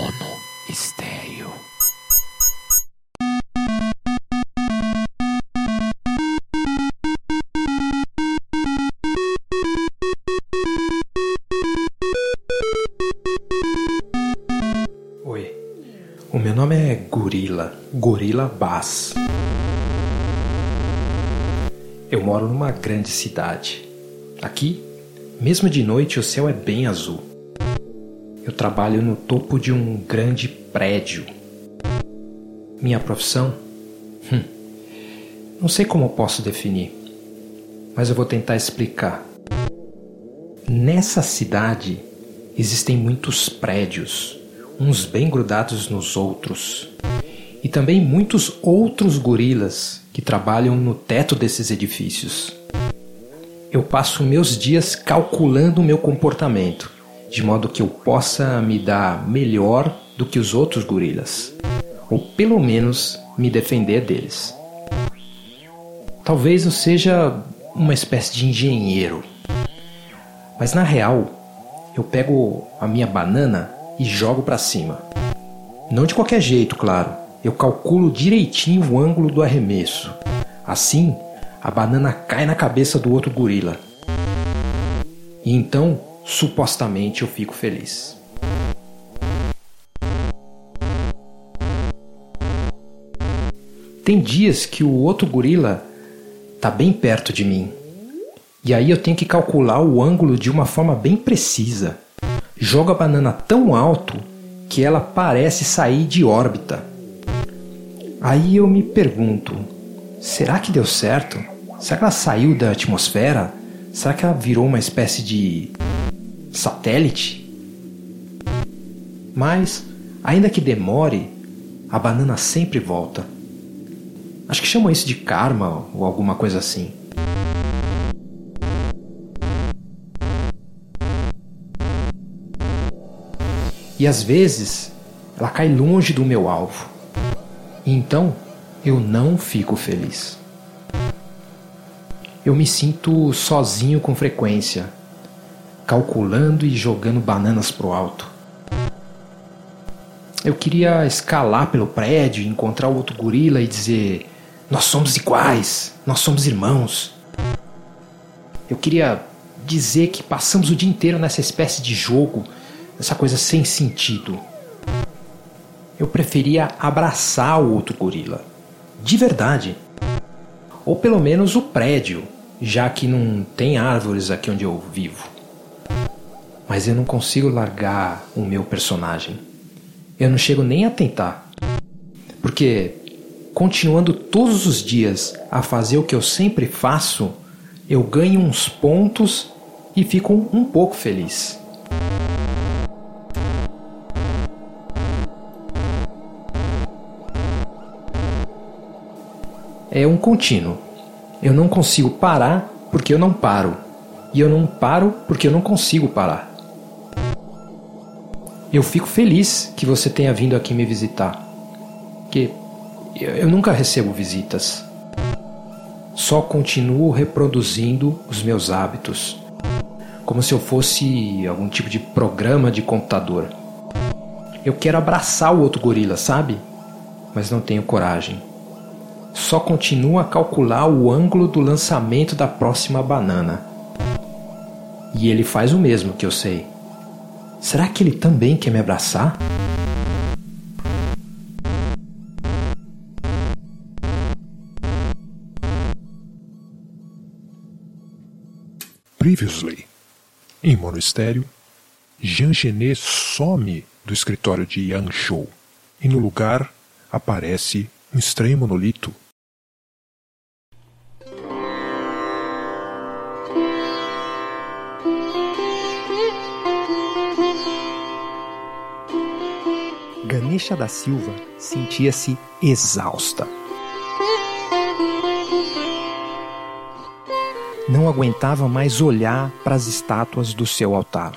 Mono Estéreo. Oi, o meu nome é Gorila, Gorila Bass. Eu moro numa grande cidade. Aqui, mesmo de noite, o céu é bem azul. Eu trabalho no topo de um grande prédio. Minha profissão? Hum, não sei como posso definir, mas eu vou tentar explicar. Nessa cidade existem muitos prédios, uns bem grudados nos outros, e também muitos outros gorilas que trabalham no teto desses edifícios. Eu passo meus dias calculando o meu comportamento, de modo que eu possa me dar melhor do que os outros gorilas, ou pelo menos me defender deles. Talvez eu seja uma espécie de engenheiro, mas na real eu pego a minha banana e jogo para cima. Não de qualquer jeito, claro. Eu calculo direitinho o ângulo do arremesso. Assim, a banana cai na cabeça do outro gorila. E então, supostamente, eu fico feliz. Tem dias que o outro gorila tá bem perto de mim. E aí eu tenho que calcular o ângulo de uma forma bem precisa. Jogo a banana tão alto que ela parece sair de órbita. Aí eu me pergunto: será que deu certo? Será que ela saiu da atmosfera? Será que ela virou uma espécie de satélite? Mas, ainda que demore, a banana sempre volta. Acho que chamam isso de karma ou alguma coisa assim. E às vezes ela cai longe do meu alvo. E então eu não fico feliz. Eu me sinto sozinho com frequência, calculando e jogando bananas pro alto. Eu queria escalar pelo prédio, encontrar o outro gorila e dizer: Nós somos iguais, nós somos irmãos. Eu queria dizer que passamos o dia inteiro nessa espécie de jogo essa coisa sem sentido. Eu preferia abraçar o outro gorila. De verdade. Ou pelo menos o prédio, já que não tem árvores aqui onde eu vivo. Mas eu não consigo largar o meu personagem. Eu não chego nem a tentar. Porque, continuando todos os dias a fazer o que eu sempre faço, eu ganho uns pontos e fico um pouco feliz. é um contínuo. Eu não consigo parar porque eu não paro. E eu não paro porque eu não consigo parar. Eu fico feliz que você tenha vindo aqui me visitar. Que eu nunca recebo visitas. Só continuo reproduzindo os meus hábitos. Como se eu fosse algum tipo de programa de computador. Eu quero abraçar o outro gorila, sabe? Mas não tenho coragem só continua a calcular o ângulo do lançamento da próxima banana. E ele faz o mesmo que eu sei. Será que ele também quer me abraçar? Previously, em Monistério, Jean Genet some do escritório de Yang Shou e no lugar aparece um estranho monolito. Ganesha da Silva sentia-se exausta. Não aguentava mais olhar para as estátuas do seu altar.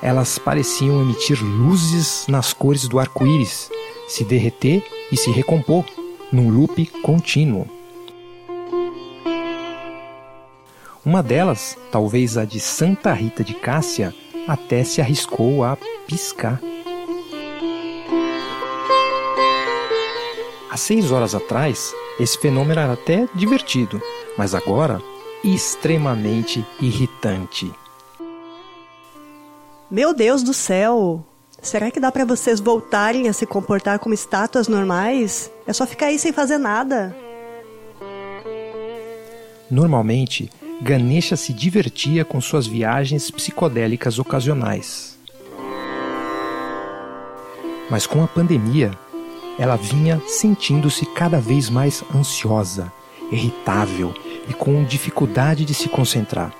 elas pareciam emitir luzes nas cores do arco-íris, se derreter e se recompor, num loop contínuo. Uma delas, talvez a de Santa Rita de Cássia, até se arriscou a piscar. Há seis horas atrás, esse fenômeno era até divertido, mas agora extremamente irritante. Meu Deus do céu! Será que dá para vocês voltarem a se comportar como estátuas normais? É só ficar aí sem fazer nada. Normalmente, Ganesha se divertia com suas viagens psicodélicas ocasionais. Mas com a pandemia, ela vinha sentindo-se cada vez mais ansiosa, irritável e com dificuldade de se concentrar.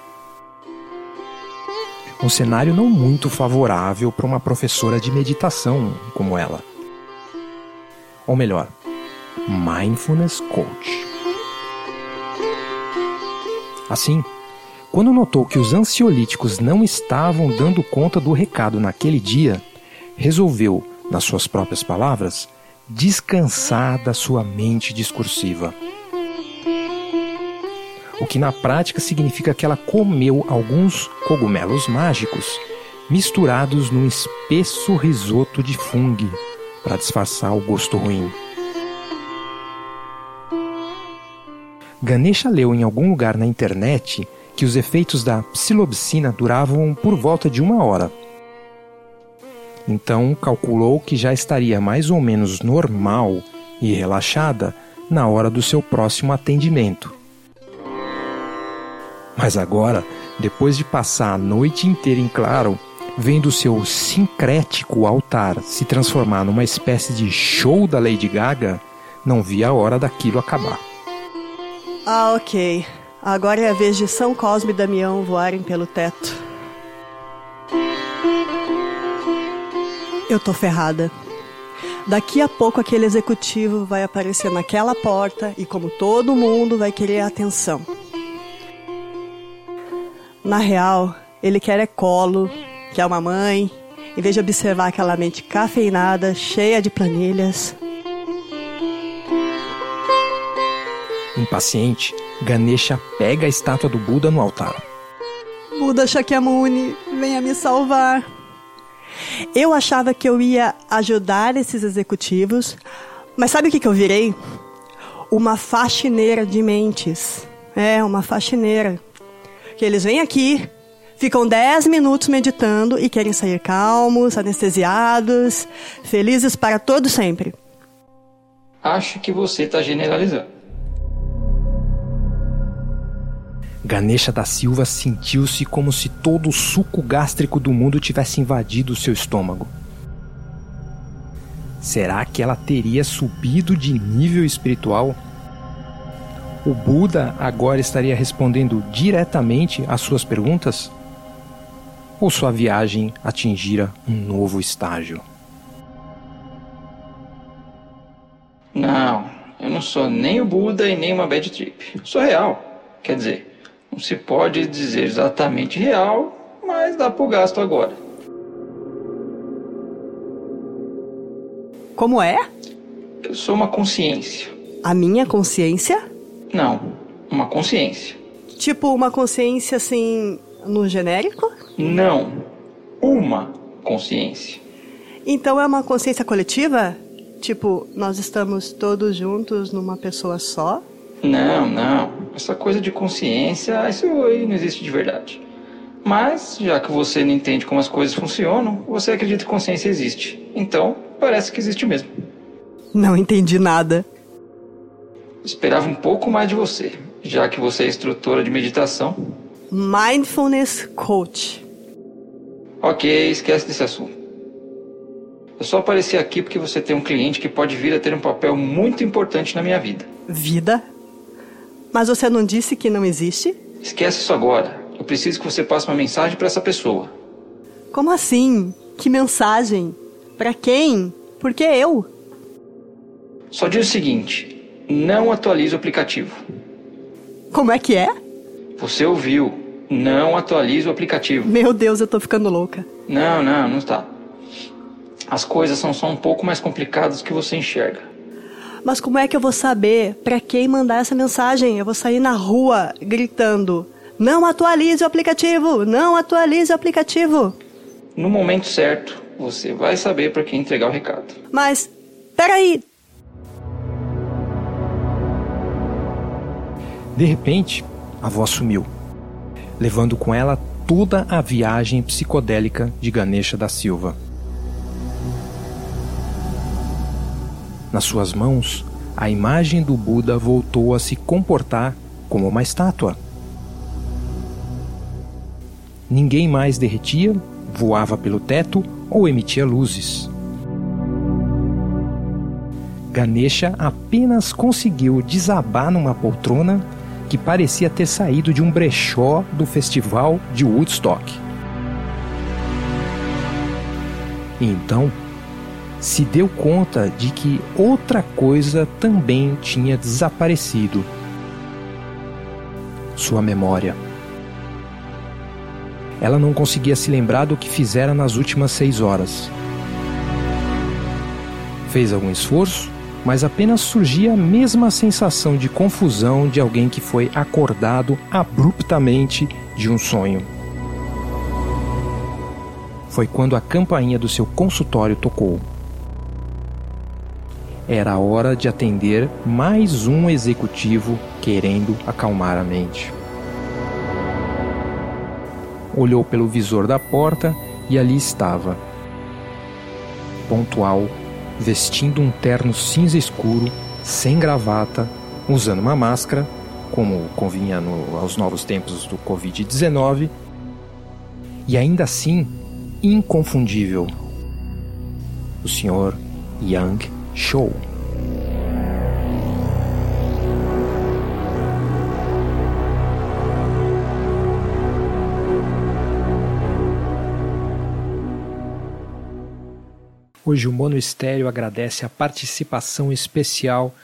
Um cenário não muito favorável para uma professora de meditação como ela. Ou melhor, Mindfulness Coach. Assim, quando notou que os ansiolíticos não estavam dando conta do recado naquele dia, resolveu, nas suas próprias palavras, descansar da sua mente discursiva. O que na prática significa que ela comeu alguns cogumelos mágicos misturados num espesso risoto de fungo para disfarçar o gosto ruim. Ganesha leu em algum lugar na internet que os efeitos da psilocibina duravam por volta de uma hora. Então calculou que já estaria mais ou menos normal e relaxada na hora do seu próximo atendimento. Mas agora, depois de passar a noite inteira em claro, vendo seu sincrético altar se transformar numa espécie de show da Lady Gaga, não via a hora daquilo acabar. Ah, ok. Agora é a vez de São Cosme e Damião voarem pelo teto. Eu tô ferrada. Daqui a pouco aquele executivo vai aparecer naquela porta e, como todo mundo, vai querer atenção. Na real, ele quer é colo, quer uma mãe, em vez de observar aquela mente cafeinada, cheia de planilhas. Impaciente, Ganesha pega a estátua do Buda no altar. Buda Shakyamuni, venha me salvar. Eu achava que eu ia ajudar esses executivos, mas sabe o que, que eu virei? Uma faxineira de mentes. É, uma faxineira. Que eles vêm aqui, ficam 10 minutos meditando e querem sair calmos, anestesiados, felizes para todo sempre. Acho que você está generalizando. Ganesha da Silva sentiu-se como se todo o suco gástrico do mundo tivesse invadido seu estômago. Será que ela teria subido de nível espiritual? O Buda agora estaria respondendo diretamente às suas perguntas? Ou sua viagem atingira um novo estágio? Não, eu não sou nem o Buda e nem uma bad trip. Sou real. Quer dizer, não se pode dizer exatamente real, mas dá para o gasto agora. Como é? Eu sou uma consciência. A minha consciência? Não, uma consciência. Tipo uma consciência assim, no genérico? Não, uma consciência. Então é uma consciência coletiva? Tipo, nós estamos todos juntos numa pessoa só? Não, não. Essa coisa de consciência, isso aí não existe de verdade. Mas, já que você não entende como as coisas funcionam, você acredita que consciência existe. Então, parece que existe mesmo. Não entendi nada. Esperava um pouco mais de você, já que você é instrutora de meditação. Mindfulness Coach. Ok, esquece desse assunto. Eu só apareci aqui porque você tem um cliente que pode vir a ter um papel muito importante na minha vida. Vida? Mas você não disse que não existe? Esquece isso agora. Eu preciso que você passe uma mensagem para essa pessoa. Como assim? Que mensagem? Para quem? Por que eu? Só diz o seguinte: não atualize o aplicativo. Como é que é? Você ouviu? Não atualize o aplicativo. Meu Deus, eu tô ficando louca. Não, não, não está. As coisas são só um pouco mais complicadas do que você enxerga. Mas como é que eu vou saber para quem mandar essa mensagem? Eu vou sair na rua gritando: Não atualize o aplicativo! Não atualize o aplicativo! No momento certo, você vai saber para quem entregar o recado. Mas, peraí. De repente, a voz sumiu, levando com ela toda a viagem psicodélica de Ganesha da Silva. Nas suas mãos, a imagem do Buda voltou a se comportar como uma estátua. Ninguém mais derretia, voava pelo teto ou emitia luzes. Ganesha apenas conseguiu desabar numa poltrona que parecia ter saído de um brechó do festival de Woodstock. E então, se deu conta de que outra coisa também tinha desaparecido: sua memória. Ela não conseguia se lembrar do que fizera nas últimas seis horas. Fez algum esforço, mas apenas surgia a mesma sensação de confusão de alguém que foi acordado abruptamente de um sonho. Foi quando a campainha do seu consultório tocou. Era hora de atender mais um executivo querendo acalmar a mente. Olhou pelo visor da porta e ali estava, pontual, vestindo um terno cinza escuro, sem gravata, usando uma máscara, como convinha no, aos novos tempos do Covid-19, e ainda assim inconfundível. O Sr. Yang Shou. Hoje o Mono Estéreo agradece a participação especial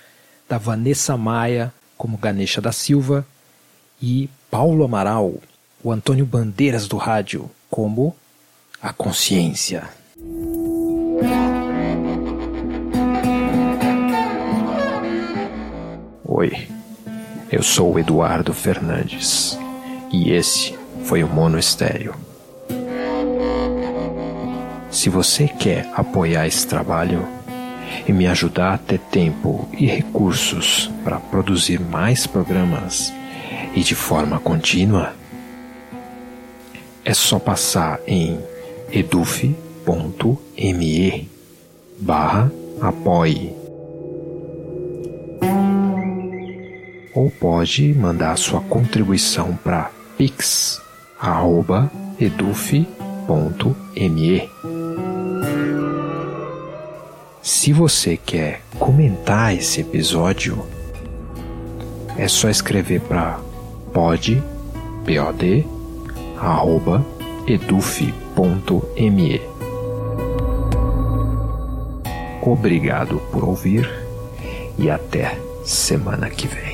da Vanessa Maia como Ganesha da Silva e Paulo Amaral, o Antônio Bandeiras do rádio, como a consciência. Eu sou Eduardo Fernandes e esse foi o Mono Estéreo. Se você quer apoiar esse trabalho e me ajudar a ter tempo e recursos para produzir mais programas e de forma contínua, é só passar em edufe.me barra apoie ou pode mandar sua contribuição para pix@edufe.me se você quer comentar esse episódio, é só escrever para pod, pod, arroba, edufi.me. Obrigado por ouvir e até semana que vem.